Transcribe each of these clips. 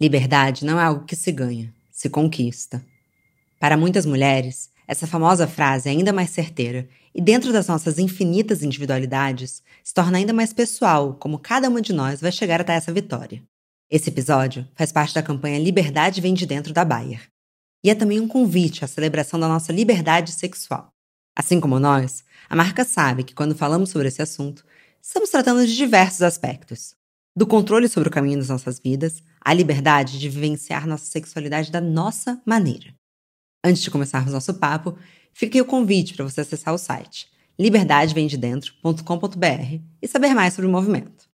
Liberdade não é algo que se ganha, se conquista. Para muitas mulheres, essa famosa frase é ainda mais certeira e, dentro das nossas infinitas individualidades, se torna ainda mais pessoal como cada uma de nós vai chegar até essa vitória. Esse episódio faz parte da campanha Liberdade Vem de Dentro da Bayer. E é também um convite à celebração da nossa liberdade sexual. Assim como nós, a marca sabe que quando falamos sobre esse assunto, estamos tratando de diversos aspectos, do controle sobre o caminho das nossas vidas, à liberdade de vivenciar nossa sexualidade da nossa maneira. Antes de começarmos nosso papo, fica o convite para você acessar o site liberdadevemdedentro.com.br e saber mais sobre o movimento.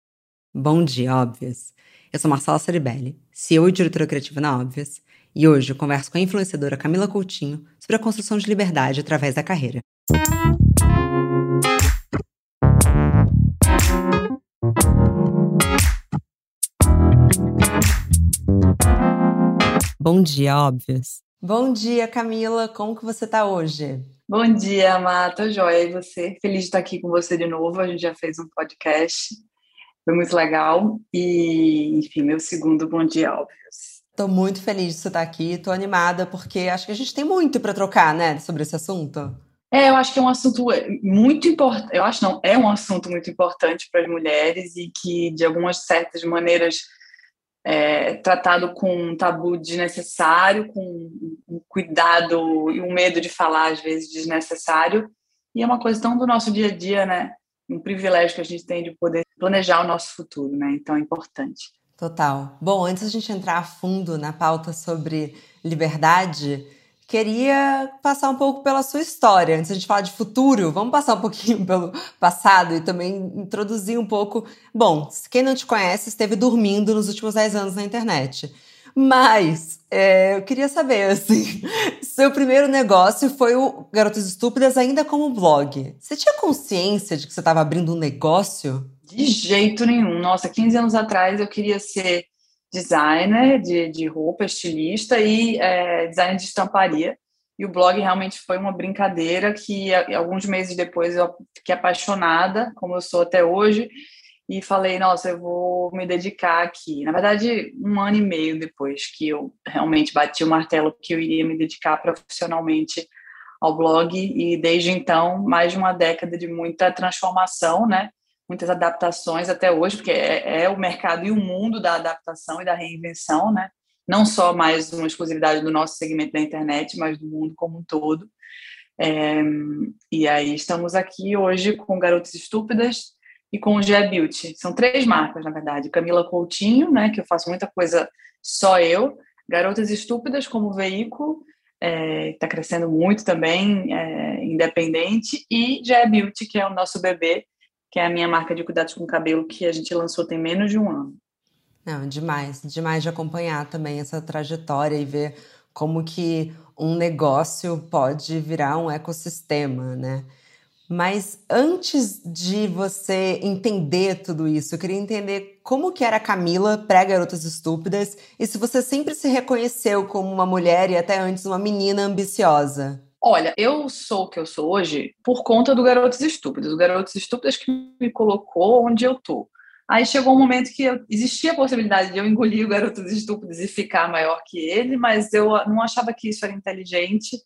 Bom dia, óbvias! Eu sou Marcela Ceribelli, CEO e diretora criativa na Óbvias, e hoje eu converso com a influenciadora Camila Coutinho sobre a construção de liberdade através da carreira. Bom dia, óbvias. Bom dia, Camila. Como que você está hoje? Bom dia, Mata. Joia. E você? Feliz de estar aqui com você de novo. A gente já fez um podcast. Foi muito legal. E, enfim, meu segundo bom dia, óbvios. Estou muito feliz de você estar aqui. Estou animada porque acho que a gente tem muito para trocar, né, sobre esse assunto. É, eu acho que é um assunto muito importante. Eu acho não, é um assunto muito importante para as mulheres e que, de algumas certas maneiras, é, tratado com um tabu desnecessário, com um cuidado e um medo de falar, às vezes, desnecessário. E é uma coisa tão do nosso dia a dia, né? Um privilégio que a gente tem de poder planejar o nosso futuro, né? Então é importante. Total. Bom, antes a gente entrar a fundo na pauta sobre liberdade, Queria passar um pouco pela sua história. Antes de a gente falar de futuro, vamos passar um pouquinho pelo passado e também introduzir um pouco. Bom, quem não te conhece esteve dormindo nos últimos 10 anos na internet. Mas é, eu queria saber, assim, seu primeiro negócio foi o Garotas Estúpidas ainda como blog. Você tinha consciência de que você estava abrindo um negócio? De jeito nenhum. Nossa, 15 anos atrás eu queria ser designer de, de roupa, estilista e é, designer de estamparia. E o blog realmente foi uma brincadeira que alguns meses depois eu fiquei apaixonada, como eu sou até hoje, e falei, nossa, eu vou me dedicar aqui. Na verdade, um ano e meio depois que eu realmente bati o martelo que eu iria me dedicar profissionalmente ao blog, e desde então, mais de uma década de muita transformação, né? Muitas adaptações até hoje, porque é, é, o mercado e o mundo da adaptação e da reinvenção, né? Não só mais uma exclusividade do nosso segmento da internet, mas do mundo como um todo. É, e aí estamos aqui hoje com Garotas Estúpidas e com o Gé Beauty. São três marcas, na verdade. Camila Coutinho, né, que eu faço muita coisa só eu. Garotas Estúpidas como veículo, está é, tá crescendo muito também, é, independente. E Gé Beauty, que é o nosso bebê, que é a minha marca de cuidados com cabelo que a gente lançou tem menos de um ano. Não, demais, demais de acompanhar também essa trajetória e ver como que um negócio pode virar um ecossistema, né? Mas antes de você entender tudo isso, eu queria entender como que era a Camila pré-Garotas Estúpidas e se você sempre se reconheceu como uma mulher e até antes uma menina ambiciosa. Olha, eu sou o que eu sou hoje por conta do Garotos Estúpidos. O Garotos Estúpidos que me colocou onde eu tô. Aí chegou um momento que eu, existia a possibilidade de eu engolir o Garotos Estúpidos e ficar maior que ele, mas eu não achava que isso era inteligente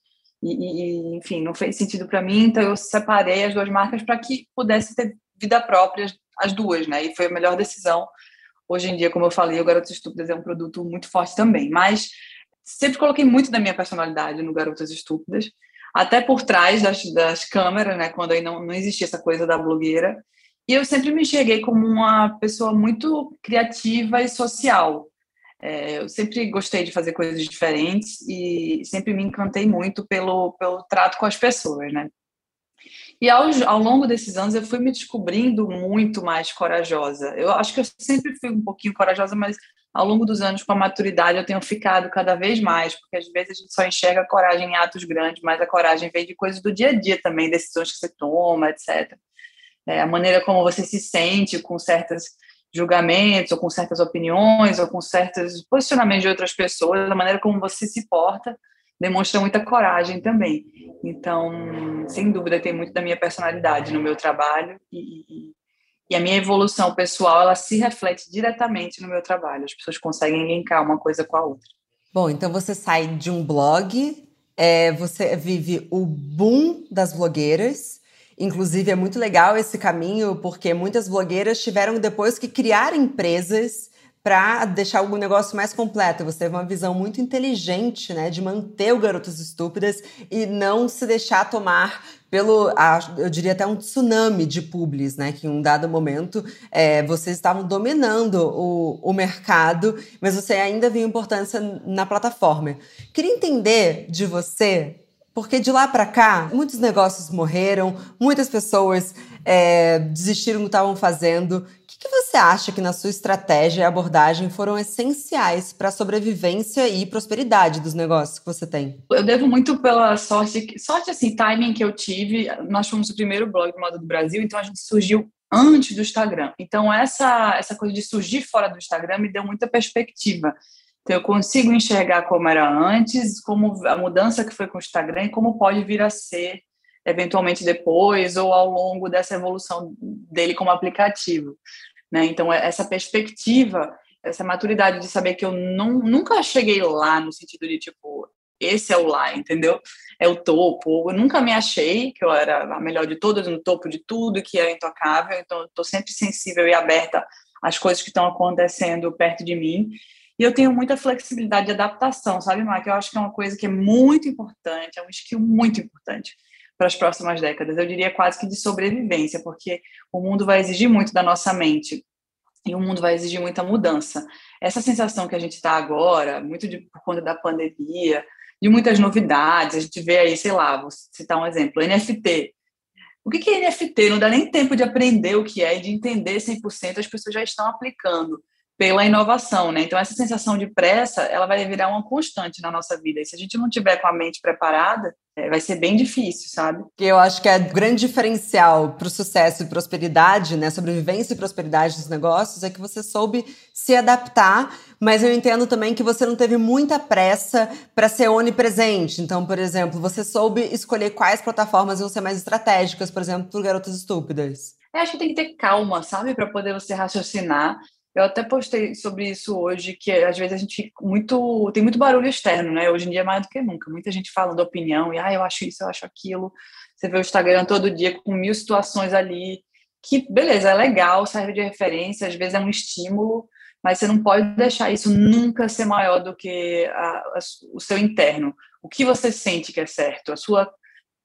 e, e enfim, não fez sentido para mim. Então eu separei as duas marcas para que pudesse ter vida própria as duas, né? E foi a melhor decisão. Hoje em dia, como eu falei, o Garotos Estúpidos é um produto muito forte também, mas sempre coloquei muito da minha personalidade no Garotas Estúpidas, até por trás das, das câmeras, né, quando aí não, não existia essa coisa da blogueira. E eu sempre me enxerguei como uma pessoa muito criativa e social. É, eu sempre gostei de fazer coisas diferentes e sempre me encantei muito pelo, pelo trato com as pessoas, né? E ao, ao longo desses anos eu fui me descobrindo muito mais corajosa. Eu acho que eu sempre fui um pouquinho corajosa, mas ao longo dos anos, com a maturidade, eu tenho ficado cada vez mais, porque às vezes a gente só enxerga a coragem em atos grandes, mas a coragem vem de coisas do dia a dia também, decisões que você toma, etc. É, a maneira como você se sente com certos julgamentos, ou com certas opiniões, ou com certos posicionamentos de outras pessoas, a maneira como você se porta demonstra muita coragem também. Então, sem dúvida, tem muito da minha personalidade no meu trabalho e, E a minha evolução pessoal, ela se reflete diretamente no meu trabalho. As pessoas conseguem linkar uma coisa com a outra. Bom, então você sai de um blog, é, você vive o boom das blogueiras. Inclusive, é muito legal esse caminho, porque muitas blogueiras tiveram depois que criar empresas para deixar o negócio mais completo. Você teve uma visão muito inteligente, né, de manter o Garotas Estúpidas e não se deixar tomar pelo, eu diria até um tsunami de publis, né, que em um dado momento é, vocês estavam dominando o, o mercado, mas você ainda viu importância na plataforma. Queria entender de você porque de lá para cá, muitos negócios morreram, muitas pessoas é, desistiram do que estavam fazendo que você acha que na sua estratégia e abordagem foram essenciais para a sobrevivência e prosperidade dos negócios que você tem? Eu devo muito pela sorte, sorte assim, timing que eu tive. Nós fomos o primeiro blog de moda do Brasil, então a gente surgiu antes do Instagram. Então essa essa coisa de surgir fora do Instagram me deu muita perspectiva. Então eu consigo enxergar como era antes, como a mudança que foi com o Instagram e como pode vir a ser eventualmente depois ou ao longo dessa evolução dele como aplicativo. Né? Então, é, essa perspectiva, essa maturidade de saber que eu não, nunca cheguei lá no sentido de, tipo, esse é o lá, entendeu? É o topo. Eu nunca me achei que eu era a melhor de todas, no topo de tudo, que era intocável. Então, estou sempre sensível e aberta às coisas que estão acontecendo perto de mim. E eu tenho muita flexibilidade de adaptação, sabe, Mark? Eu acho que é uma coisa que é muito importante, é um skill muito importante para as próximas décadas. Eu diria quase que de sobrevivência, porque o mundo vai exigir muito da nossa mente e o mundo vai exigir muita mudança. Essa sensação que a gente está agora, muito de, por conta da pandemia, de muitas novidades, a gente vê aí, sei lá, vou citar um exemplo, NFT. O que é NFT? Não dá nem tempo de aprender o que é e de entender 100%, as pessoas já estão aplicando pela inovação, né? Então essa sensação de pressa, ela vai virar uma constante na nossa vida. E se a gente não tiver com a mente preparada, é, vai ser bem difícil, sabe? Eu acho que é o grande diferencial para o sucesso e prosperidade, né? Sobrevivência e prosperidade dos negócios é que você soube se adaptar, mas eu entendo também que você não teve muita pressa para ser onipresente. Então, por exemplo, você soube escolher quais plataformas vão ser mais estratégicas, por exemplo, para garotas estúpidas. Eu acho que tem que ter calma, sabe, para poder você raciocinar eu até postei sobre isso hoje, que às vezes a gente muito tem muito barulho externo, né? Hoje em dia é mais do que nunca. Muita gente falando opinião e ah, eu acho isso, eu acho aquilo. Você vê o Instagram todo dia com mil situações ali, que beleza, é legal, serve de referência, às vezes é um estímulo, mas você não pode deixar isso nunca ser maior do que a, a, o seu interno. O que você sente que é certo, a sua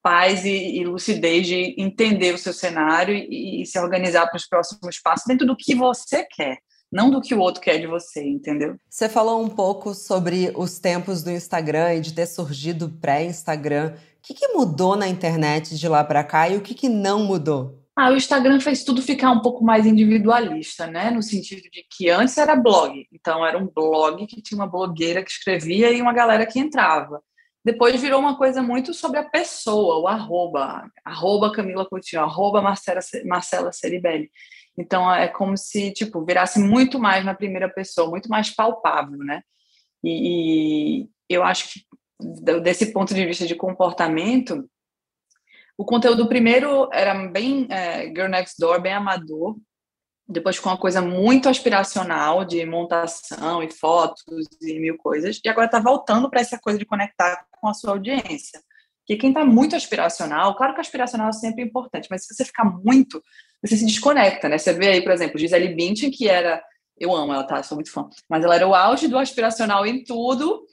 paz e, e lucidez de entender o seu cenário e, e se organizar para os próximos passos dentro do que você quer não do que o outro quer de você, entendeu? Você falou um pouco sobre os tempos do Instagram e de ter surgido pré-Instagram. O que, que, mudou na internet de lá para cá e o que, que não mudou? Ah, o Instagram fez tudo ficar um pouco mais individualista, né? No sentido de que antes era blog, então era um blog que tinha uma blogueira que escrevia e uma galera que entrava. Depois virou uma coisa muito sobre a pessoa, o arroba, arroba Camila Coutinho, arroba Marcela, Marcela Ceribelli. Então é como se tipo virasse muito mais na primeira pessoa, muito mais palpável, né? E, e eu acho que desse ponto de vista de comportamento, o conteúdo primeiro era bem é, Girl Next Door, bem amador, depois ficou uma coisa muito aspiracional de montação e fotos e mil coisas, e agora está voltando para essa coisa de conectar com a sua audiência. Que quem está muito aspiracional, claro que aspiracional é sempre importante, mas se você ficar muito, você se desconecta, né? Você vê aí, por exemplo, Gisele Bündchen, que era, eu amo ela, tá? Sou muito fã, mas ela era o auge do aspiracional em tudo.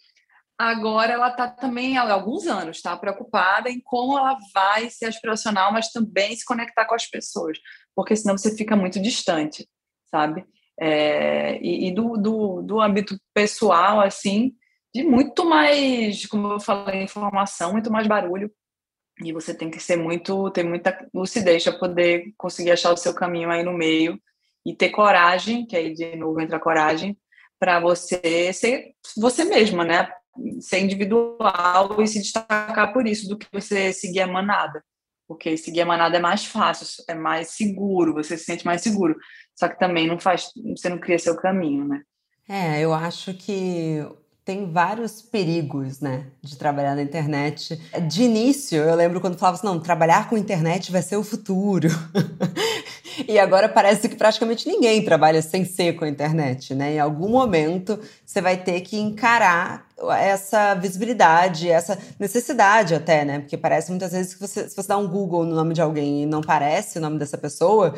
Agora ela está também há alguns anos, tá? Preocupada em como ela vai ser aspiracional, mas também se conectar com as pessoas, porque senão você fica muito distante, sabe? É, e, e do, do, do âmbito pessoal, assim, de muito mais, como eu falei, informação, muito mais barulho. E você tem que ser muito, ter muita lucidez para poder conseguir achar o seu caminho aí no meio e ter coragem, que aí de novo entra a coragem, para você ser você mesma, né? Ser individual e se destacar por isso, do que você seguir a manada. Porque seguir a manada é mais fácil, é mais seguro, você se sente mais seguro. Só que também não faz, você não cria seu caminho, né? É, eu acho que tem vários perigos, né, de trabalhar na internet. De início, eu lembro quando falava assim, não, trabalhar com internet vai ser o futuro. E agora parece que praticamente ninguém trabalha sem ser com a internet, né? Em algum momento você vai ter que encarar essa visibilidade, essa necessidade até, né? Porque parece muitas vezes que você, se você dá um Google no nome de alguém e não parece o nome dessa pessoa,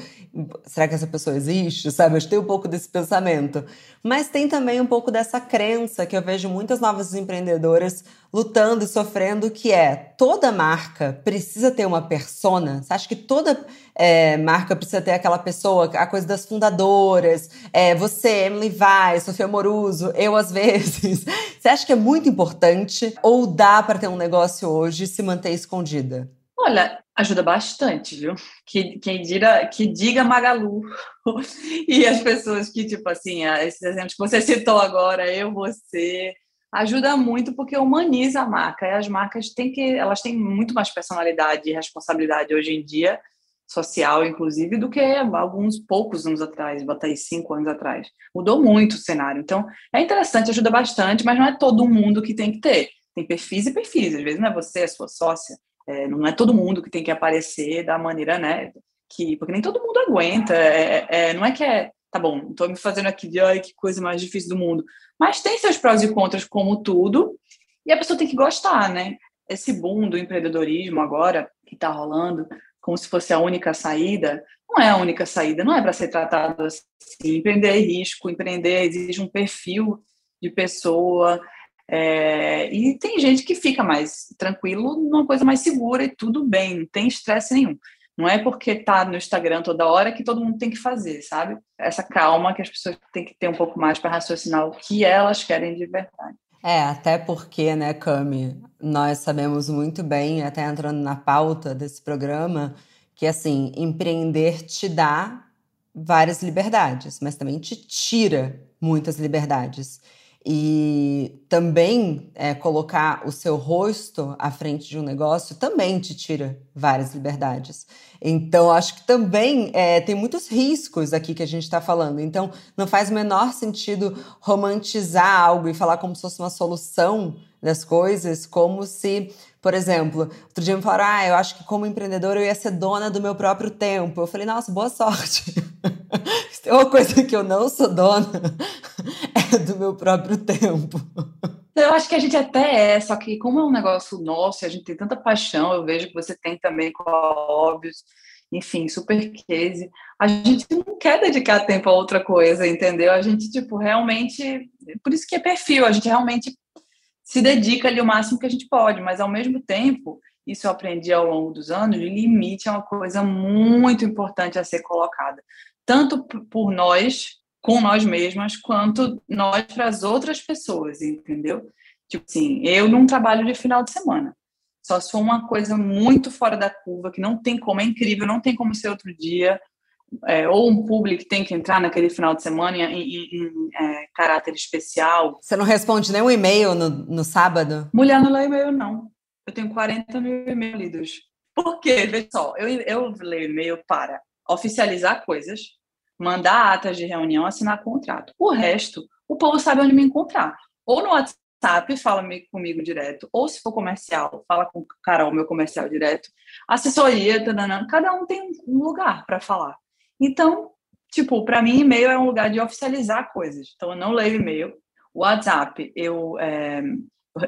será que essa pessoa existe? Sabe? Eu tenho um pouco desse pensamento. Mas tem também um pouco dessa crença que eu vejo muitas novas empreendedoras lutando e sofrendo, que é toda marca precisa ter uma persona. Você acha que toda é, marca precisa ter aquela pessoa, a coisa das fundadoras, é, você, Emily Vai, Sofia Moruso, eu às vezes. Você acha que é muito importante ou dá para ter um negócio hoje e se manter escondida? Olha, ajuda bastante, viu? Que, quem diga, que diga Magalu e as pessoas que, tipo assim, esses exemplos que você citou agora, eu, você, ajuda muito porque humaniza a marca. E as marcas têm que, elas têm muito mais personalidade e responsabilidade hoje em dia, social, inclusive, do que alguns poucos anos atrás, botar aí cinco anos atrás. Mudou muito o cenário. Então, é interessante, ajuda bastante, mas não é todo mundo que tem que ter. Tem perfis e perfis. Às vezes não é você, a sua sócia. É, não é todo mundo que tem que aparecer da maneira, né? Que, porque nem todo mundo aguenta. É, é, não é que é tá bom, estou me fazendo aqui de ai, que coisa mais difícil do mundo. Mas tem seus prós e contras, como tudo, e a pessoa tem que gostar, né? Esse boom do empreendedorismo agora, que está rolando, como se fosse a única saída, não é a única saída, não é para ser tratado assim. Empreender é risco, empreender exige um perfil de pessoa, é, e tem gente que fica mais tranquilo numa coisa mais segura e tudo bem, não tem estresse nenhum. Não é porque tá no Instagram toda hora que todo mundo tem que fazer, sabe? Essa calma que as pessoas têm que ter um pouco mais para raciocinar o que elas querem de verdade. É, até porque, né, Cami, nós sabemos muito bem, até entrando na pauta desse programa, que assim, empreender te dá várias liberdades, mas também te tira muitas liberdades. E também é, colocar o seu rosto à frente de um negócio também te tira várias liberdades. Então, acho que também é, tem muitos riscos aqui que a gente está falando. Então, não faz o menor sentido romantizar algo e falar como se fosse uma solução das coisas, como se, por exemplo, outro dia me falaram, ah, eu acho que como empreendedor eu ia ser dona do meu próprio tempo. Eu falei, nossa, boa sorte. é uma coisa que eu não sou dona, é do meu próprio tempo. Eu acho que a gente até é, só que como é um negócio nosso, a gente tem tanta paixão, eu vejo que você tem também com Óbvios, enfim, super case, a gente não quer dedicar tempo a outra coisa, entendeu? A gente, tipo, realmente, por isso que é perfil, a gente realmente se dedica ali o máximo que a gente pode, mas ao mesmo tempo, isso eu aprendi ao longo dos anos, limite é uma coisa muito importante a ser colocada, tanto por nós, com nós mesmas, quanto nós para as outras pessoas, entendeu? Tipo assim, eu não trabalho de final de semana. Só se for uma coisa muito fora da curva, que não tem como, é incrível, não tem como ser outro dia, é, ou um público que tem que entrar naquele final de semana em, em, em é, caráter especial. Você não responde nem um e-mail no, no sábado? Mulher não lê e-mail, não. Eu tenho 40 mil e-mails lidos. Por quê? Veja só, eu, eu leio e-mail para oficializar coisas, mandar atas de reunião, assinar contrato. O resto, o povo sabe onde me encontrar. Ou no WhatsApp, fala comigo direto, ou se for comercial, fala com o Carol, meu comercial direto. Assessoria, tanana, cada um tem um lugar para falar. Então, tipo, para mim, e-mail é um lugar de oficializar coisas. Então, eu não leio e-mail. WhatsApp, eu, é,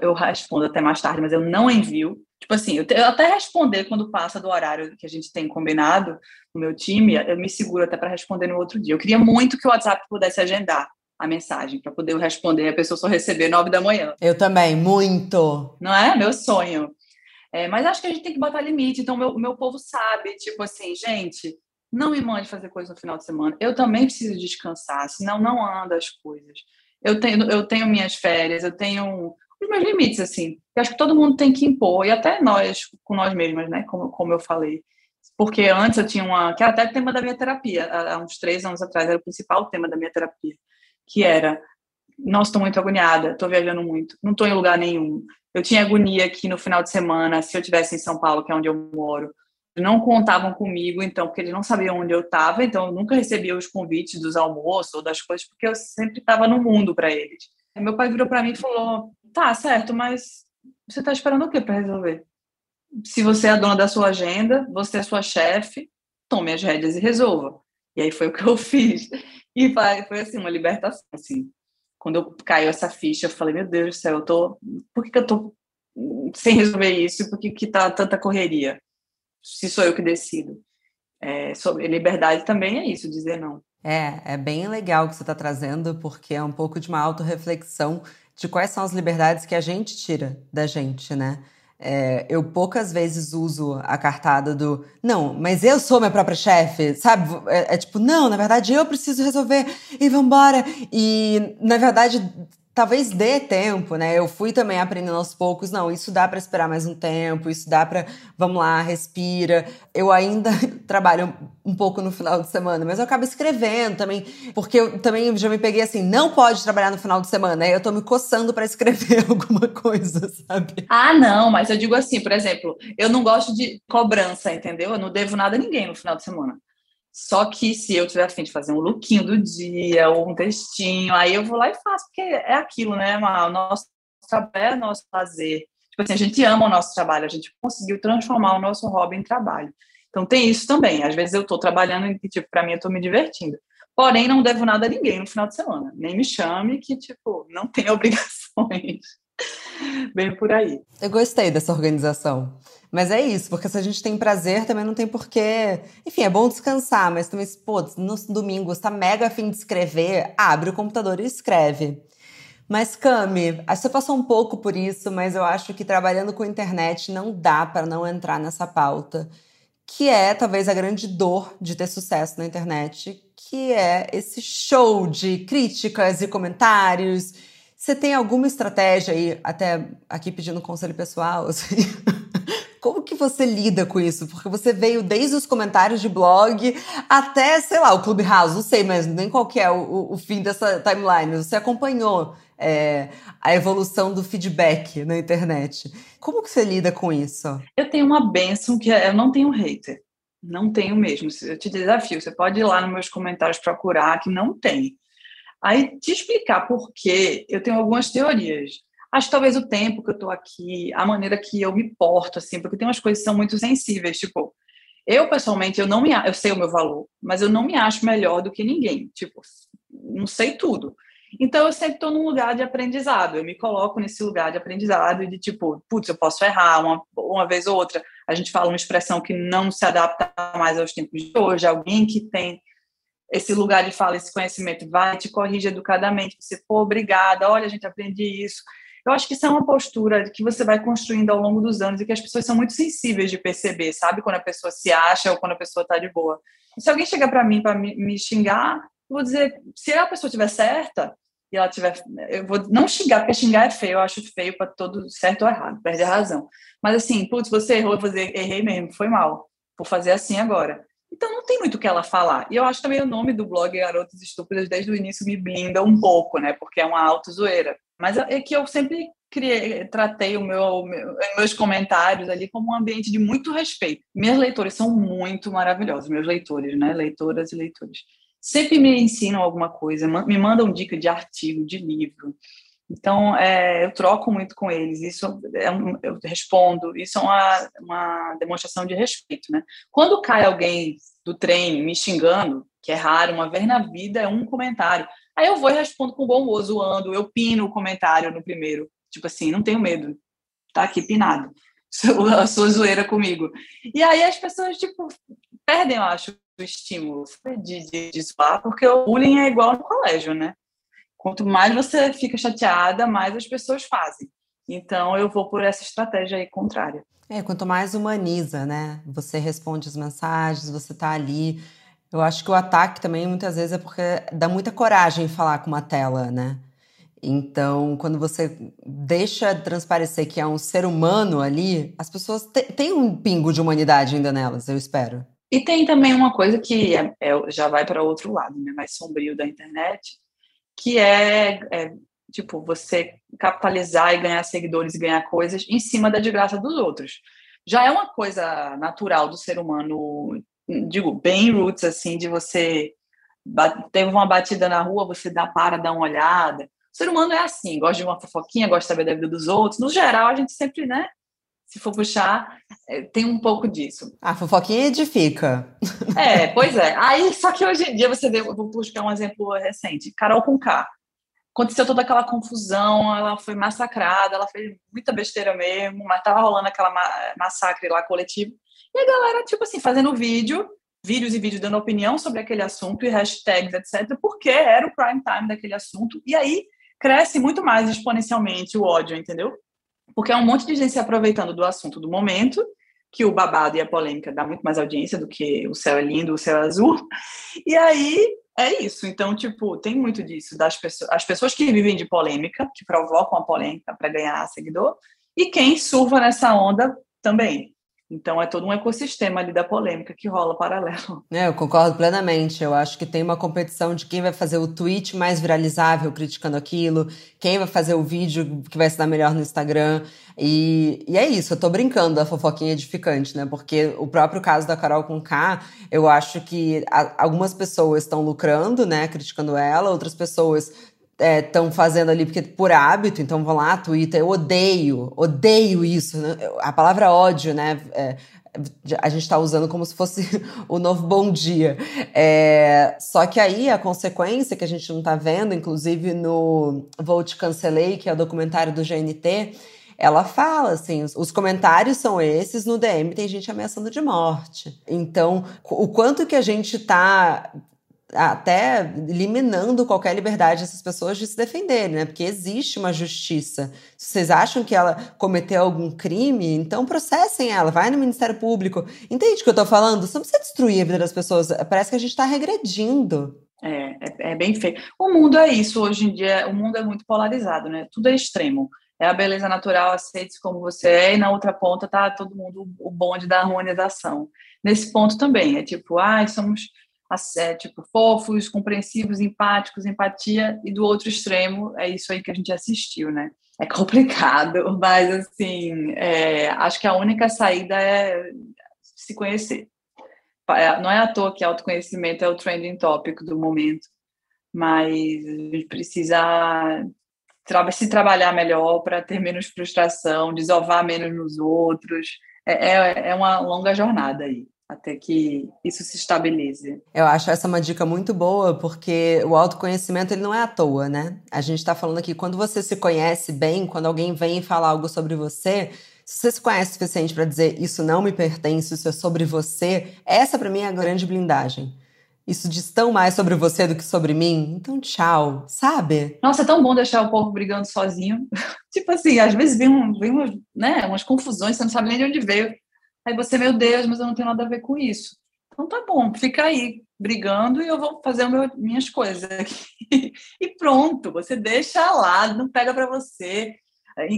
eu respondo até mais tarde, mas eu não envio. Tipo assim, eu, te, eu até responder quando passa do horário que a gente tem combinado no meu time, eu me seguro até para responder no outro dia. Eu queria muito que o WhatsApp pudesse agendar a mensagem para poder responder e a pessoa só receber nove da manhã. Eu também, muito. Não é? Meu sonho. É, mas acho que a gente tem que botar limite. Então, meu, meu povo sabe, tipo assim, gente, não me mande fazer coisa no final de semana. Eu também preciso descansar, senão não anda as coisas. Eu tenho, eu tenho minhas férias, eu tenho os meus limites, assim. Eu acho que todo mundo tem que impor, e até nós, com nós mesmas, né? Como, como eu falei. Porque antes eu tinha uma. que era até o tema da minha terapia, há uns três anos atrás, era o principal tema da minha terapia, que era: nossa, estou muito agoniada, estou viajando muito, não estou em lugar nenhum. Eu tinha agonia que no final de semana, se eu estivesse em São Paulo, que é onde eu moro, não contavam comigo, então, porque eles não sabiam onde eu estava, então eu nunca recebia os convites dos almoços ou das coisas, porque eu sempre estava no mundo para eles. meu pai virou para mim e falou: tá, certo, mas você está esperando o que para resolver? Se você é a dona da sua agenda, você é sua chefe, tome as rédeas e resolva. E aí foi o que eu fiz. E foi, assim, uma libertação, assim. Quando eu caiu essa ficha, eu falei, meu Deus do céu, eu tô... Por que, que eu tô sem resolver isso? Por que, que tá tanta correria? Se sou eu que decido. É, sobre liberdade também é isso, dizer não. É, é bem legal o que você está trazendo, porque é um pouco de uma autorreflexão de quais são as liberdades que a gente tira da gente, né? É, eu poucas vezes uso a cartada do não, mas eu sou minha própria chefe, sabe? É, é, tipo, não, na verdade eu preciso resolver e vambora. E na verdade talvez dê tempo, né? Eu fui também aprendendo aos poucos, não, isso dá para esperar mais um tempo, isso dá para, vamos lá, respira. Eu ainda trabalho um pouco no final de semana, mas eu acabo escrevendo também, porque eu também já me peguei assim, não pode trabalhar no final de semana, aí eu tô me coçando para escrever alguma coisa, sabe? Ah, não, mas eu digo assim, por exemplo, eu não gosto de cobrança, entendeu? Eu não devo nada a ninguém no final de semana. Só que se eu tiver afim de fazer um lookinho do dia ou um textinho, aí eu vou lá e faço, porque é aquilo, né, O nosso trabalho é nosso fazer. Tipo assim, a gente ama o nosso trabalho, a gente conseguiu transformar o nosso hobby em trabalho. Então tem isso também. Às vezes eu estou trabalhando e, tipo, para mim eu estou me divertindo. Porém, não devo nada a ninguém no final de semana. Nem me chame, que, tipo, não tem obrigações. Bem por aí. Eu gostei dessa organização. Mas é isso, porque se a gente tem prazer, também não tem porquê. Enfim, é bom descansar, mas também, pô, no domingo você tá mega afim de escrever, abre o computador e escreve. Mas, Cami, você passou um pouco por isso, mas eu acho que trabalhando com internet não dá para não entrar nessa pauta, que é talvez a grande dor de ter sucesso na internet, que é esse show de críticas e comentários. Você tem alguma estratégia aí, até aqui pedindo conselho pessoal, assim, como que você lida com isso? Porque você veio desde os comentários de blog até, sei lá, o Clubhouse, não sei, mas nem qual que é o, o fim dessa timeline. Você acompanhou é, a evolução do feedback na internet. Como que você lida com isso? Eu tenho uma benção que é, eu não tenho hater. Não tenho mesmo. Eu te desafio. Você pode ir lá nos meus comentários procurar, que não tem. Aí te explicar por quê, eu tenho algumas teorias. Acho que talvez o tempo que eu estou aqui, a maneira que eu me porto, assim, porque tem umas coisas que são muito sensíveis, tipo, eu pessoalmente, eu não me, eu sei o meu valor, mas eu não me acho melhor do que ninguém, tipo, não sei tudo. Então eu sempre estou num lugar de aprendizado, eu me coloco nesse lugar de aprendizado de tipo, putz, eu posso errar uma, uma vez ou outra. A gente fala uma expressão que não se adapta mais aos tempos de hoje, alguém que tem esse lugar de fala, esse conhecimento, vai, te corrige educadamente, você, pô, obrigada, olha, a gente aprendi isso. Eu acho que isso é uma postura que você vai construindo ao longo dos anos e que as pessoas são muito sensíveis de perceber, sabe? Quando a pessoa se acha ou quando a pessoa está de boa. Se alguém chegar para mim para me, me, xingar, eu vou dizer, se a pessoa estiver certa e ela tiver, eu vou não xingar, porque xingar é feio, eu acho feio para todo certo ou errado, perde a razão. Mas assim, putz, você errou, eu vou dizer, errei mesmo, foi mal, vou fazer assim agora. Então não tem muito o que ela falar. E eu acho também o nome do blog Garotas Estúpidas desde o início me blinda um pouco, né? Porque é uma auto-zoeira. Mas é que eu sempre criei, tratei o meu, meu, meus comentários ali como um ambiente de muito respeito. Minhas leitoras são muito maravilhosos, meus leitores, né? Leitoras e leitores. Sempre me ensinam alguma coisa, me mandam dica de artigo, de livro. Então, é, eu troco muito com eles, isso é um, eu respondo, isso é uma, uma demonstração de respeito, né? Quando cai alguém do trem me xingando, que é raro, uma vez na vida é um comentário. Aí eu vou e respondo com bom humor, zoando, eu pino o comentário no primeiro. Tipo assim, não tenho medo, tá aqui pinado. A sua zoeira comigo. E aí as pessoas, tipo, perdem, eu acho, o estímulo de, de, de zoar, porque o bullying é igual no colégio, né? Quanto mais você fica chateada, mais as pessoas fazem. Então eu vou por essa estratégia aí contrária. É, quanto mais humaniza, né? Você responde as mensagens, você tá ali eu acho que o ataque também muitas vezes é porque dá muita coragem falar com uma tela, né? Então, quando você deixa transparecer que é um ser humano ali, as pessoas têm um pingo de humanidade ainda nelas, eu espero. E tem também uma coisa que é, é, já vai para outro lado, né, mais sombrio da internet, que é, é, tipo você capitalizar e ganhar seguidores e ganhar coisas em cima da desgraça dos outros. Já é uma coisa natural do ser humano digo, bem roots, assim, de você teve uma batida na rua, você dá para, dá uma olhada. O ser humano é assim, gosta de uma fofoquinha, gosta de saber da vida dos outros. No geral, a gente sempre, né, se for puxar, é, tem um pouco disso. A fofoquinha edifica. É, pois é. Aí, só que hoje em dia você deu, vou buscar um exemplo recente. Carol com K. Aconteceu toda aquela confusão, ela foi massacrada, ela fez muita besteira mesmo, mas tava rolando aquela massacre lá coletivo. E a galera, tipo assim, fazendo vídeo, vídeos e vídeos dando opinião sobre aquele assunto e hashtags, etc., porque era o prime time daquele assunto. E aí cresce muito mais exponencialmente o ódio, entendeu? Porque é um monte de gente se aproveitando do assunto do momento, que o babado e a polêmica dá muito mais audiência do que o céu é lindo, o céu é azul. E aí é isso. Então, tipo, tem muito disso das pessoas, as pessoas que vivem de polêmica, que provocam a polêmica para ganhar seguidor, e quem surfa nessa onda também. Então é todo um ecossistema ali da polêmica que rola paralelo. É, eu concordo plenamente. Eu acho que tem uma competição de quem vai fazer o tweet mais viralizável criticando aquilo, quem vai fazer o vídeo que vai se dar melhor no Instagram. E, e é isso, eu tô brincando da fofoquinha edificante, né? Porque o próprio caso da Carol com K, eu acho que a, algumas pessoas estão lucrando, né, criticando ela, outras pessoas estão é, fazendo ali porque por hábito, então vão lá, Twitter, eu odeio, odeio isso, né? a palavra ódio, né? É, a gente está usando como se fosse o novo bom dia. É, só que aí a consequência que a gente não está vendo, inclusive no Vou Te Cancelei, que é o documentário do GNT, ela fala assim: os comentários são esses, no DM tem gente ameaçando de morte. Então, o quanto que a gente está até eliminando qualquer liberdade dessas pessoas de se defenderem, né? Porque existe uma justiça. Se vocês acham que ela cometeu algum crime, então processem ela, vai no Ministério Público. Entende o que eu tô falando? Você precisa destruir a vida das pessoas. Parece que a gente tá regredindo. É, é, é bem feio. O mundo é isso hoje em dia, o mundo é muito polarizado, né? Tudo é extremo. É a beleza natural, aceite como você é, e na outra ponta tá todo mundo o bonde da harmonização. Nesse ponto também, é tipo, ai, ah, somos é, tipo, fofos, compreensivos, empáticos, empatia, e do outro extremo é isso aí que a gente assistiu, né? É complicado, mas assim, é, acho que a única saída é se conhecer. É, não é à toa que autoconhecimento é o trending topic do momento, mas a gente precisa se trabalhar melhor para ter menos frustração, desovar menos nos outros. É, é, é uma longa jornada aí até que isso se estabilize. Eu acho essa uma dica muito boa, porque o autoconhecimento ele não é à toa, né? A gente está falando aqui, quando você se conhece bem, quando alguém vem e fala algo sobre você, se você se conhece o suficiente para dizer isso não me pertence, isso é sobre você, essa para mim é a grande blindagem. Isso diz tão mais sobre você do que sobre mim. Então, tchau, sabe? Nossa, é tão bom deixar o povo brigando sozinho. tipo assim, às vezes vem, um, vem umas, né, umas confusões, você não sabe nem de onde veio. Aí você, meu Deus, mas eu não tenho nada a ver com isso. Então tá bom, fica aí brigando e eu vou fazer meu, minhas coisas aqui. e pronto, você deixa lá, não pega para você.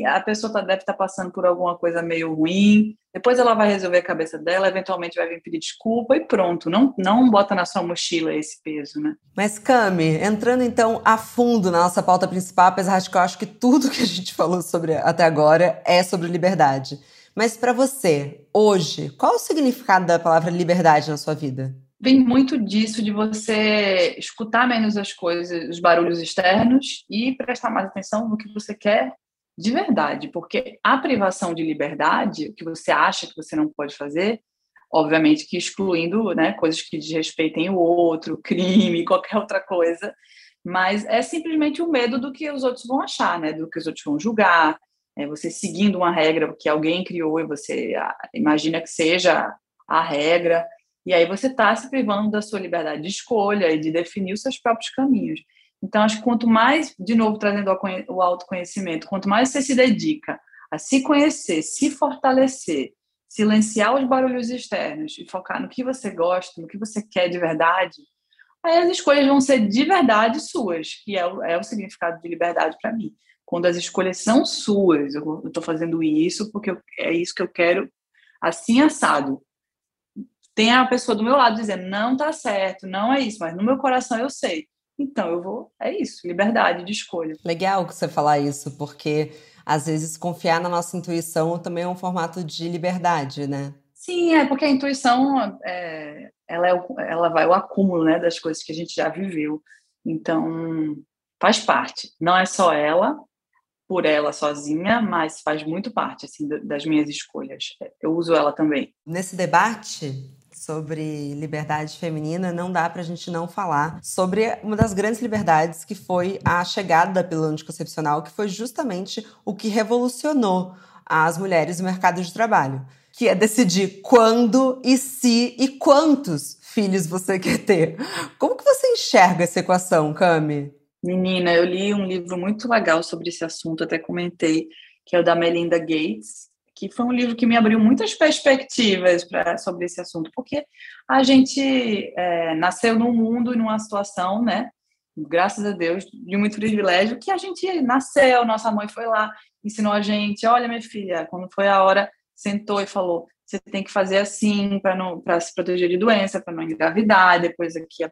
A pessoa tá, deve estar tá passando por alguma coisa meio ruim, depois ela vai resolver a cabeça dela, eventualmente vai vir pedir desculpa e pronto. Não, não bota na sua mochila esse peso, né? Mas, Cami, entrando então a fundo na nossa pauta principal, apesar de que eu acho que tudo que a gente falou sobre até agora é sobre liberdade. Mas para você, hoje, qual o significado da palavra liberdade na sua vida? Vem muito disso de você escutar menos as coisas, os barulhos externos e prestar mais atenção no que você quer de verdade, porque a privação de liberdade, o que você acha que você não pode fazer, obviamente que excluindo né, coisas que desrespeitem o outro, crime, qualquer outra coisa, mas é simplesmente o medo do que os outros vão achar, né, do que os outros vão julgar, é você seguindo uma regra que alguém criou e você ah, imagina que seja a regra, e aí você está se privando da sua liberdade de escolha e de definir os seus próprios caminhos. Então, acho que quanto mais, de novo, trazendo o autoconhecimento, quanto mais você se dedica a se conhecer, se fortalecer, silenciar os barulhos externos e focar no que você gosta, no que você quer de verdade, aí as escolhas vão ser de verdade suas, que é o, é o significado de liberdade para mim quando as escolhas são suas, eu estou fazendo isso porque eu, é isso que eu quero, assim assado. Tem a pessoa do meu lado dizendo, não tá certo, não é isso, mas no meu coração eu sei. Então eu vou, é isso, liberdade de escolha. Legal que você falar isso, porque às vezes confiar na nossa intuição também é um formato de liberdade, né? Sim, é porque a intuição é, ela, é, ela vai o acúmulo né, das coisas que a gente já viveu. Então, faz parte. Não é só ela, por ela sozinha, mas faz muito parte assim das minhas escolhas. Eu uso ela também. Nesse debate sobre liberdade feminina, não dá para a gente não falar sobre uma das grandes liberdades que foi a chegada da pílula anticoncepcional, que foi justamente o que revolucionou as mulheres no mercado de trabalho, que é decidir quando e se e quantos filhos você quer ter. Como que você enxerga essa equação, Cami? Menina, eu li um livro muito legal sobre esse assunto, até comentei, que é o da Melinda Gates, que foi um livro que me abriu muitas perspectivas pra, sobre esse assunto, porque a gente é, nasceu num mundo e numa situação, né, graças a Deus, de muito privilégio, que a gente nasceu, nossa mãe foi lá, ensinou a gente, olha minha filha, quando foi a hora, sentou e falou, você tem que fazer assim para não para se proteger de doença, para não engravidar, depois aqui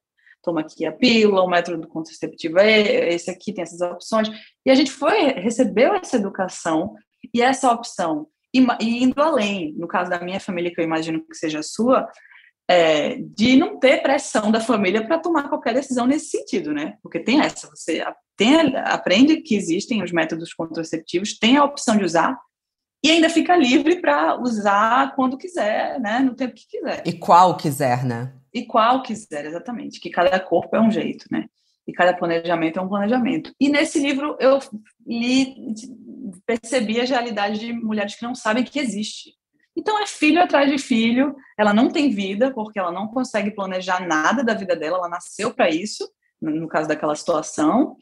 toma aqui a pílula, o método contraceptivo é esse aqui, tem essas opções. E a gente foi, recebeu essa educação e essa opção, e, e indo além, no caso da minha família, que eu imagino que seja a sua, é, de não ter pressão da família para tomar qualquer decisão nesse sentido, né? Porque tem essa, você tem, aprende que existem os métodos contraceptivos, tem a opção de usar, e ainda fica livre para usar quando quiser, né? No tempo que quiser. E qual quiser, né? E qual quiser, exatamente. Que cada corpo é um jeito, né? E cada planejamento é um planejamento. E nesse livro eu li, percebi a realidade de mulheres que não sabem que existe. Então é filho atrás de filho, ela não tem vida, porque ela não consegue planejar nada da vida dela, ela nasceu para isso, no caso daquela situação.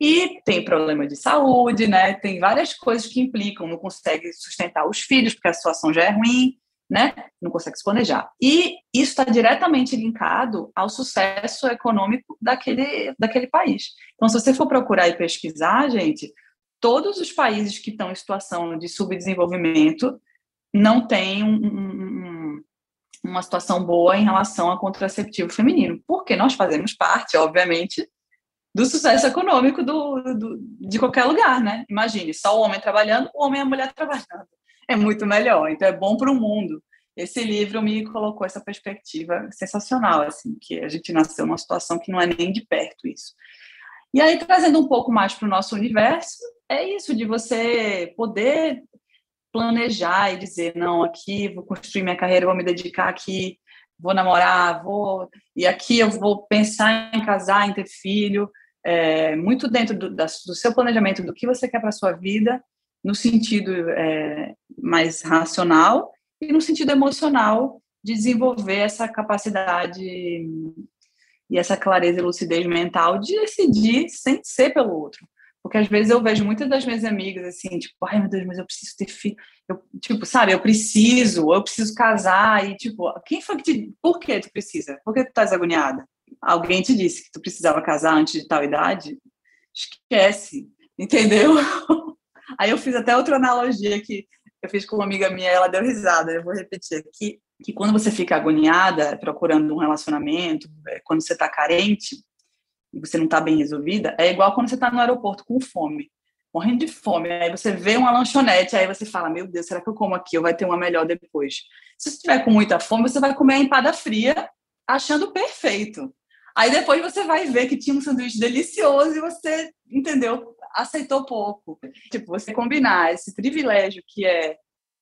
E tem problema de saúde, né? Tem várias coisas que implicam, não consegue sustentar os filhos, porque a situação já é ruim né? Não consegue se planejar. E isso está diretamente linkado ao sucesso econômico daquele, daquele país. Então, se você for procurar e pesquisar, gente, todos os países que estão em situação de subdesenvolvimento não têm um, um, uma situação boa em relação ao contraceptivo feminino, porque nós fazemos parte, obviamente, do sucesso econômico do, do, de qualquer lugar, né? Imagine, só o homem trabalhando, o homem e a mulher trabalhando é muito melhor. Então é bom para o mundo. Esse livro me colocou essa perspectiva sensacional, assim, que a gente nasceu numa situação que não é nem de perto isso. E aí trazendo um pouco mais para o nosso universo, é isso de você poder planejar e dizer não, aqui vou construir minha carreira, vou me dedicar aqui, vou namorar, vou e aqui eu vou pensar em casar, em ter filho, é, muito dentro do, da, do seu planejamento do que você quer para sua vida no sentido é, mais racional e no sentido emocional de desenvolver essa capacidade e essa clareza e lucidez mental de decidir sem ser pelo outro. Porque às vezes eu vejo muitas das minhas amigas assim, tipo, ai meu Deus, mas eu preciso ter filho. Eu, tipo, sabe, eu preciso, eu preciso casar. E tipo, quem foi que te. Por que tu precisa? Por que tu estás agoniada? Alguém te disse que tu precisava casar antes de tal idade? Esquece, entendeu? Aí eu fiz até outra analogia que eu fiz com uma amiga minha, ela deu risada, eu vou repetir aqui, que quando você fica agoniada procurando um relacionamento, é, quando você está carente e você não está bem resolvida, é igual quando você está no aeroporto com fome, morrendo de fome, aí você vê uma lanchonete, aí você fala, meu Deus, será que eu como aqui ou vai ter uma melhor depois? Se você estiver com muita fome, você vai comer a empada fria, achando perfeito. Aí depois você vai ver que tinha um sanduíche delicioso e você, entendeu? Aceitou pouco. Tipo, você combinar esse privilégio que é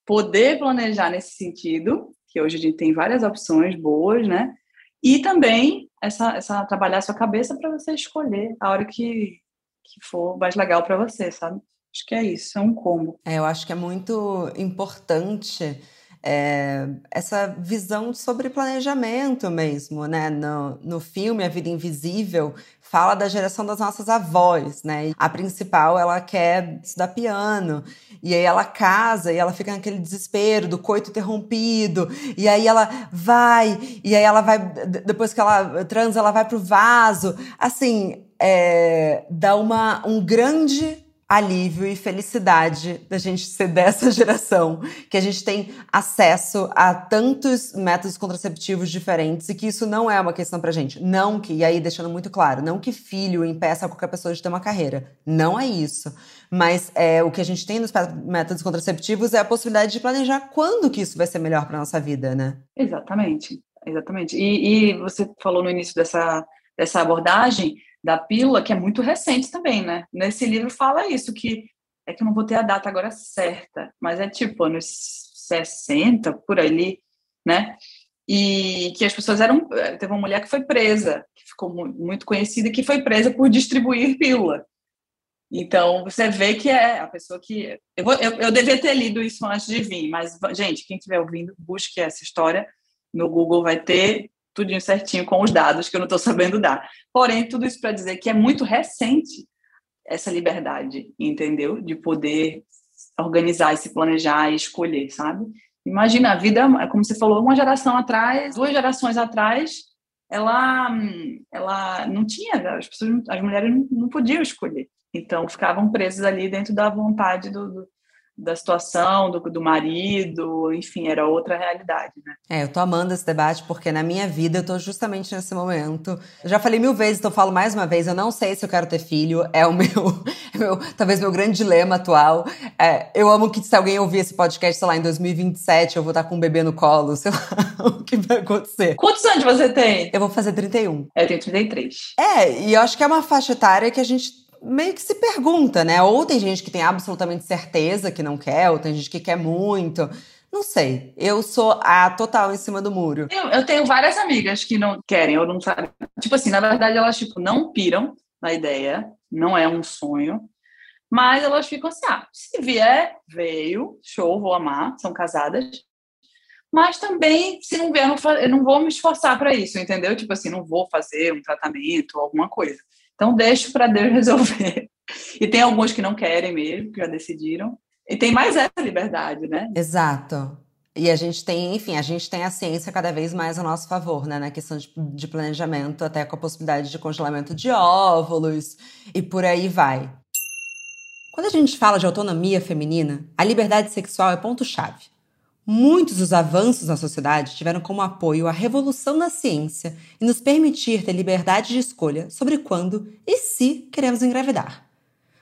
poder planejar nesse sentido, que hoje a gente tem várias opções boas, né? E também essa, essa trabalhar a sua cabeça para você escolher a hora que, que for mais legal para você, sabe? Acho que é isso, é um combo. É, eu acho que é muito importante é, essa visão sobre planejamento mesmo, né? No, no filme A Vida Invisível, fala da geração das nossas avós, né? A principal, ela quer estudar piano, e aí ela casa, e ela fica naquele desespero do coito interrompido, e aí ela vai, e aí ela vai, depois que ela transa, ela vai pro vaso. Assim, é, dá uma, um grande alívio e felicidade da gente ser dessa geração, que a gente tem acesso a tantos métodos contraceptivos diferentes e que isso não é uma questão pra gente. Não que, e aí deixando muito claro, não que filho impeça qualquer pessoa de ter uma carreira. Não é isso. Mas é, o que a gente tem nos métodos contraceptivos é a possibilidade de planejar quando que isso vai ser melhor pra nossa vida, né? Exatamente, exatamente. E, e você falou no início dessa, dessa abordagem da pílula, que é muito recente também, né? Nesse livro fala isso, que é que eu não vou ter a data agora certa, mas é tipo anos 60, por ali, né? E que as pessoas eram. Teve uma mulher que foi presa, que ficou muito conhecida, que foi presa por distribuir pílula. Então, você vê que é a pessoa que. Eu, vou, eu, eu devia ter lido isso antes de vir, mas, gente, quem estiver ouvindo, busque essa história. No Google vai ter tudinho certinho com os dados que eu não estou sabendo dar. Porém, tudo isso para dizer que é muito recente essa liberdade, entendeu? De poder organizar e se planejar e escolher, sabe? Imagina, a vida, como você falou, uma geração atrás, duas gerações atrás, ela, ela não tinha, as pessoas, as mulheres não, não podiam escolher. Então, ficavam presas ali dentro da vontade do, do da situação, do, do marido, enfim, era outra realidade, né? É, eu tô amando esse debate porque na minha vida eu tô justamente nesse momento. Eu já falei mil vezes, então falo mais uma vez, eu não sei se eu quero ter filho, é o meu, é meu talvez meu grande dilema atual. É, eu amo que se alguém ouvir esse podcast, sei lá, em 2027, eu vou estar com um bebê no colo, sei lá, o que vai acontecer. Quantos anos você tem? Eu vou fazer 31. Eu tenho 33. É, e eu acho que é uma faixa etária que a gente meio que se pergunta, né? Ou tem gente que tem absolutamente certeza que não quer, ou tem gente que quer muito. Não sei. Eu sou a total em cima do muro. Eu, eu tenho várias amigas que não querem ou não sabem. Tipo assim, na verdade, elas tipo, não piram na ideia, não é um sonho. Mas elas ficam assim: ah, se vier, veio, show, vou amar, são casadas. Mas também, se não vier, eu não, vou me esforçar para isso, entendeu? Tipo assim, não vou fazer um tratamento alguma coisa. Então, deixo para Deus resolver. E tem alguns que não querem mesmo, que já decidiram. E tem mais essa liberdade, né? Exato. E a gente tem, enfim, a gente tem a ciência cada vez mais a nosso favor, né? Na questão de, de planejamento, até com a possibilidade de congelamento de óvulos e por aí vai. Quando a gente fala de autonomia feminina, a liberdade sexual é ponto-chave. Muitos dos avanços na sociedade tiveram como apoio a revolução da ciência e nos permitir ter liberdade de escolha sobre quando e se queremos engravidar.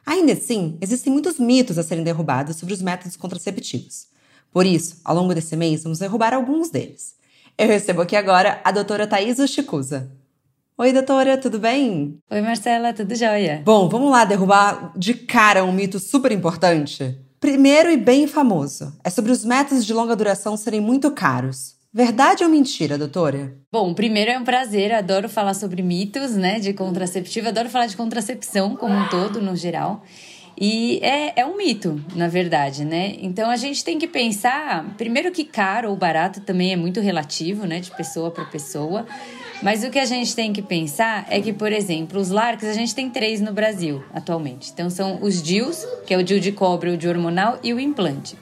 Ainda assim, existem muitos mitos a serem derrubados sobre os métodos contraceptivos. Por isso, ao longo desse mês, vamos derrubar alguns deles. Eu recebo aqui agora a doutora Thais Chicusa. Oi, doutora, tudo bem? Oi, Marcela, tudo jóia? Bom, vamos lá derrubar de cara um mito super importante? Primeiro e bem famoso, é sobre os métodos de longa duração serem muito caros. Verdade ou mentira, doutora? Bom, primeiro é um prazer, adoro falar sobre mitos, né, de contraceptivo, adoro falar de contracepção como um todo, no geral. E é, é um mito, na verdade, né? Então a gente tem que pensar, primeiro que caro ou barato também é muito relativo, né, de pessoa para pessoa. Mas o que a gente tem que pensar é que, por exemplo, os LARCs, a gente tem três no Brasil atualmente. Então são os DIUs, que é o DIU de cobre, o DIU hormonal e o implante.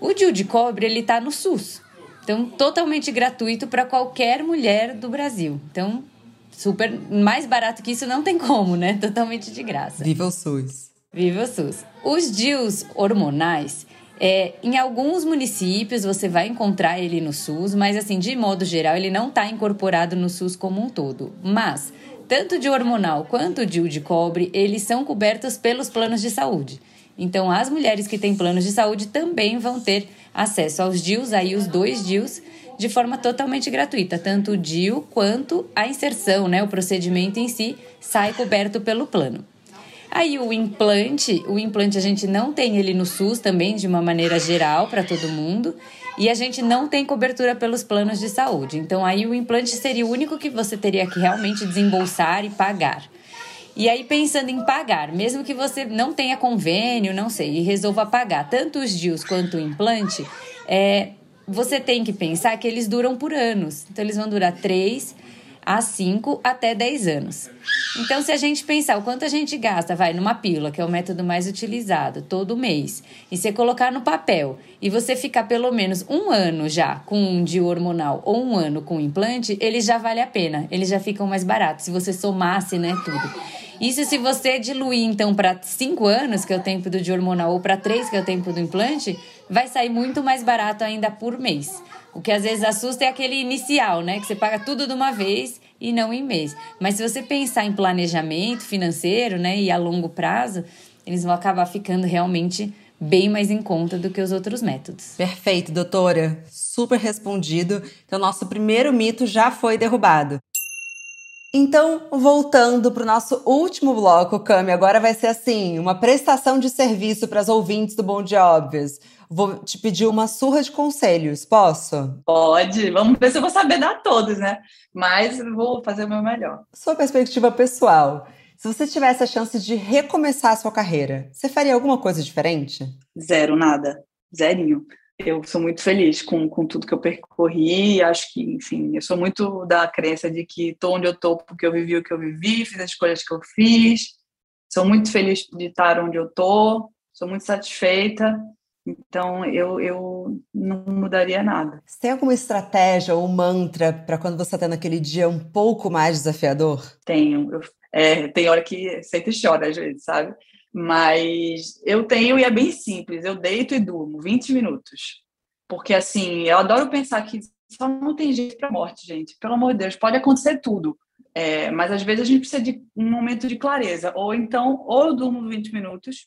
O DIU de cobre, ele está no SUS. Então, totalmente gratuito para qualquer mulher do Brasil. Então, super mais barato que isso não tem como, né? Totalmente de graça. Viva o SUS. Viva o SUS. Os DIUs hormonais, é, em alguns municípios você vai encontrar ele no SUS, mas assim, de modo geral, ele não está incorporado no SUS como um todo. Mas, tanto de hormonal quanto de de cobre, eles são cobertos pelos planos de saúde. Então, as mulheres que têm planos de saúde também vão ter acesso aos DIUs, aí os dois DIUs, de forma totalmente gratuita. Tanto o DIU quanto a inserção, né, o procedimento em si, sai coberto pelo plano. Aí o implante, o implante a gente não tem ele no SUS também de uma maneira geral para todo mundo, e a gente não tem cobertura pelos planos de saúde. Então aí o implante seria o único que você teria que realmente desembolsar e pagar. E aí, pensando em pagar, mesmo que você não tenha convênio, não sei, e resolva pagar tanto os DIUs quanto o implante, é, você tem que pensar que eles duram por anos. Então, eles vão durar três a 5 até 10 anos. Então, se a gente pensar o quanto a gente gasta, vai numa pílula, que é o método mais utilizado, todo mês, e você colocar no papel e você ficar pelo menos um ano já com um de hormonal ou um ano com implante, ele já vale a pena, eles já ficam mais baratos, se você somasse, né, tudo. Isso se você diluir, então, para 5 anos, que é o tempo do de hormonal, ou para 3, que é o tempo do implante, vai sair muito mais barato ainda por mês. O que às vezes assusta é aquele inicial, né? Que você paga tudo de uma vez e não em mês. Mas se você pensar em planejamento financeiro, né, e a longo prazo, eles vão acabar ficando realmente bem mais em conta do que os outros métodos. Perfeito, doutora. Super respondido. Então, nosso primeiro mito já foi derrubado. Então, voltando para o nosso último bloco, Cami, agora vai ser assim, uma prestação de serviço para as ouvintes do Bom Dia Óbvios. Vou te pedir uma surra de conselhos, posso? Pode, vamos ver se eu vou saber dar todos, né? Mas vou fazer o meu melhor. Sua perspectiva pessoal. Se você tivesse a chance de recomeçar a sua carreira, você faria alguma coisa diferente? Zero, nada. Zerinho eu sou muito feliz com, com tudo que eu percorri. Acho que, enfim, eu sou muito da crença de que estou onde eu estou porque eu vivi o que eu vivi, fiz as escolhas que eu fiz. Sou muito feliz de estar onde eu estou, sou muito satisfeita. Então, eu, eu não mudaria nada. Você tem alguma estratégia ou mantra para quando você está tendo aquele dia um pouco mais desafiador? Tenho. Eu, é, tem hora que sempre chora, às vezes, sabe? Mas eu tenho e é bem simples. Eu deito e durmo 20 minutos. Porque, assim, eu adoro pensar que só não tem jeito para morte, gente. Pelo amor de Deus, pode acontecer tudo. É, mas às vezes a gente precisa de um momento de clareza. Ou então, ou eu durmo 20 minutos,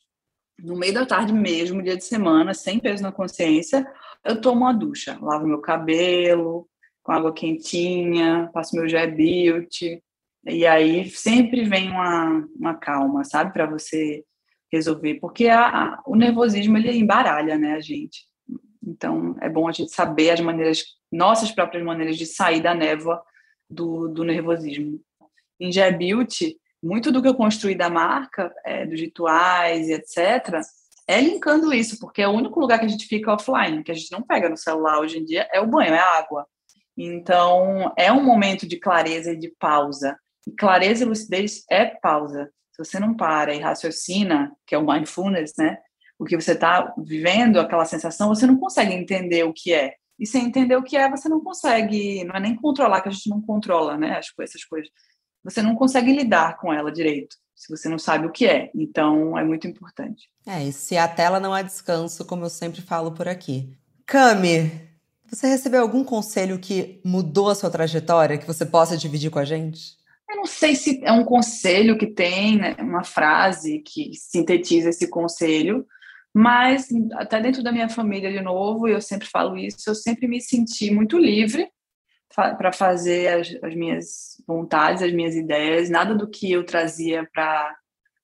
no meio da tarde mesmo, dia de semana, sem peso na consciência, eu tomo uma ducha, lavo meu cabelo com água quentinha, passo meu gel beauty, e aí sempre vem uma, uma calma, sabe, para você resolver, porque a, a, o nervosismo ele embaralha, né, a gente. Então é bom a gente saber as maneiras, nossas próprias maneiras de sair da névoa do, do nervosismo. Em G-Beauty, muito do que eu construí da marca, é, dos rituais e etc., é linkando isso, porque é o único lugar que a gente fica offline, que a gente não pega no celular hoje em dia, é o banho, é a água. Então, é um momento de clareza e de pausa. E clareza e lucidez é pausa. Você não para e raciocina, que é o mindfulness, né? O que você está vivendo, aquela sensação, você não consegue entender o que é. E sem entender o que é, você não consegue, não é nem controlar, que a gente não controla, né? As, essas coisas. Você não consegue lidar com ela direito, se você não sabe o que é. Então, é muito importante. É, e se a tela não há descanso, como eu sempre falo por aqui. Cami, você recebeu algum conselho que mudou a sua trajetória, que você possa dividir com a gente? Eu não sei se é um conselho que tem, né, uma frase que sintetiza esse conselho, mas até dentro da minha família, de novo, eu sempre falo isso, eu sempre me senti muito livre para fazer as, as, minhas vontades, as minhas ideias, nada do que eu trazia para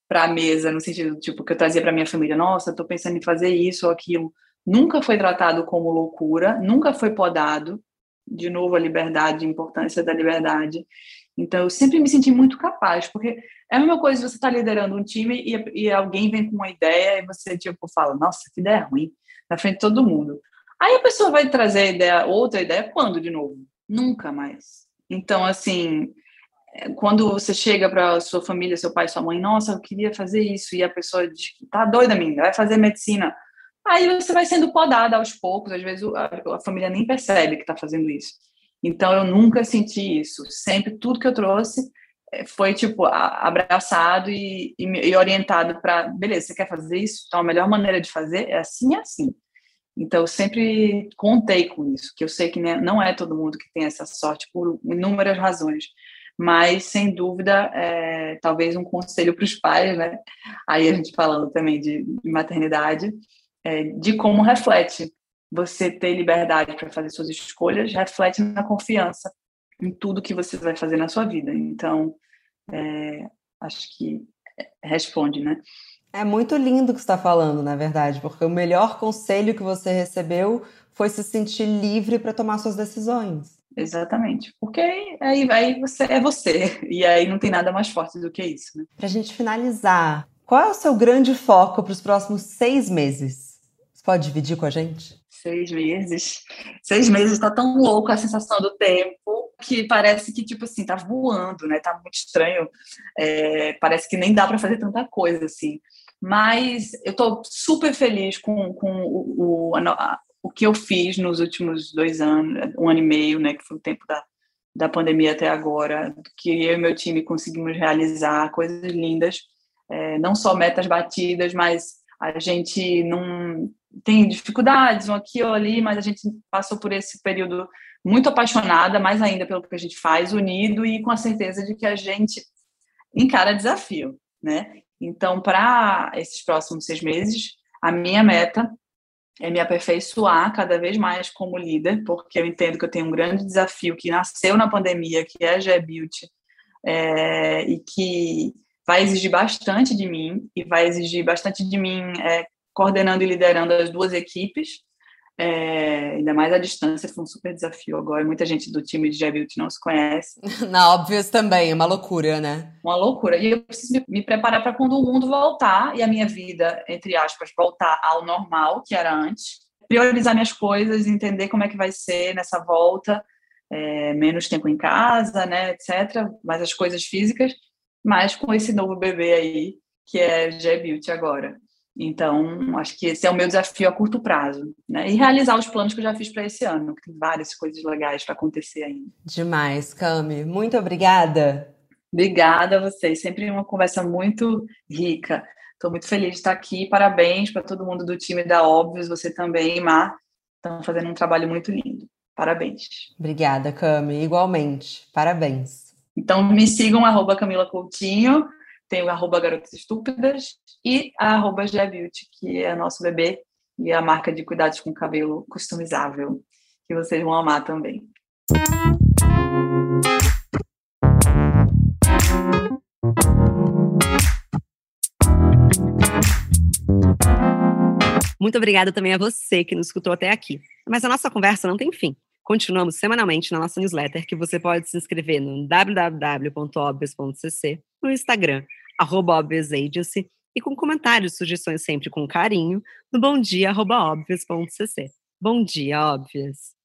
para a mesa, no sentido tipo que eu trazia para minha família, nossa, estou pensando em fazer isso ou aquilo, nunca foi tratado como loucura, nunca foi podado. De novo, a liberdade, a importância da liberdade. Então, eu sempre me senti muito capaz, porque é a mesma coisa você estar tá liderando um time e, e, alguém vem com uma ideia e você, tipo, fala, nossa, que ideia ruim, na frente de todo mundo. Aí a pessoa vai trazer ideia, outra ideia, quando de novo? Nunca mais. Então, assim, é, quando você chega para sua família, seu pai, sua mãe, nossa, eu queria fazer isso, e a pessoa diz, tá doida, menina, vai fazer medicina. Aí você vai sendo podada aos poucos, às vezes a, a família nem percebe que está fazendo isso. Então eu nunca senti isso. Sempre tudo que eu trouxe eh, foi tipo abraçado e, e, e orientado para, beleza, você quer fazer isso? Então a melhor maneira de fazer é assim, é assim. Então eu sempre contei com isso, que eu sei que não é todo mundo que tem essa sorte por inúmeras razões. Mas sem dúvida, é, talvez um conselho para os pais, né? Aí a gente falando também de, de maternidade, é, de como reflete você ter liberdade para fazer suas escolhas reflete na confiança em tudo que você vai fazer na sua vida. Então, é, acho que responde, né? É muito lindo o que você está falando, na verdade, porque o melhor conselho que você recebeu foi se sentir livre para tomar suas decisões. Exatamente, porque aí, aí você é você, e aí não tem nada mais forte do que isso. Né? Para a gente finalizar, qual é o seu grande foco para os próximos seis meses? Você pode dividir com a gente? Seis meses. Seis meses está tão louco a sensação do tempo que parece que, tipo assim, tá voando, né? Tá muito estranho. É, parece que nem dá para fazer tanta coisa, assim. Mas eu tô super feliz com, com o, o, a, o que eu fiz nos últimos dois anos, um ano e meio, né? Que foi o tempo da, da pandemia até agora, que eu e meu time conseguimos realizar coisas lindas. É, não só metas batidas, mas a gente não tem dificuldades, um aqui ou ali, mas a gente passou por esse período muito apaixonada, mais ainda pelo que a gente faz, unido e com a certeza de que a gente encara desafio, né? Então, para esses próximos seis meses, a minha meta é me aperfeiçoar cada vez mais como líder, porque eu entendo que eu tenho um grande desafio que nasceu na pandemia, que é a G-Beauty, é, e que vai exigir bastante de mim e vai exigir bastante de mim é, coordenando e liderando as duas equipes. É, ainda mais à distância, foi um super desafio agora. Muita gente do time de Jabuilt não se conhece. Na Óbvios também, é uma loucura, né? Uma loucura. E eu preciso me, preparar para quando o mundo voltar e a minha vida, entre aspas, voltar ao normal, que era antes. Priorizar minhas coisas, entender como é que vai ser nessa volta, é, menos tempo em casa, né, etc. Mas as coisas físicas, mas com esse novo bebê aí, que é G-Beauty agora. Então, acho que esse é o meu desafio a curto prazo, né? E realizar os planos que eu já fiz para esse ano, que tem várias coisas legais para acontecer ainda. Demais, Cami. Muito obrigada. Obrigada a vocês. Sempre uma conversa muito rica. Estou muito feliz de estar aqui. Parabéns para todo mundo do time da Óbvios, você também, Mar. Estão fazendo um trabalho muito lindo. Parabéns. Obrigada, Cami. Igualmente. Parabéns. Então, me sigam, arroba Camila Coutinho tem o arroba Garotas Estúpidas e a arroba Beauty, que é nosso bebê e a marca de cuidados com cabelo customizável, que vocês vão amar também. Muito obrigada também a você que nos escutou até aqui. Mas a nossa conversa não tem fim. Continuamos semanalmente na nossa newsletter, que você pode se inscrever no www.obvious.cc, no Instagram, arroba e com comentários, sugestões sempre com carinho, no bomdia.obvious.cc. Bom dia, Óbvias!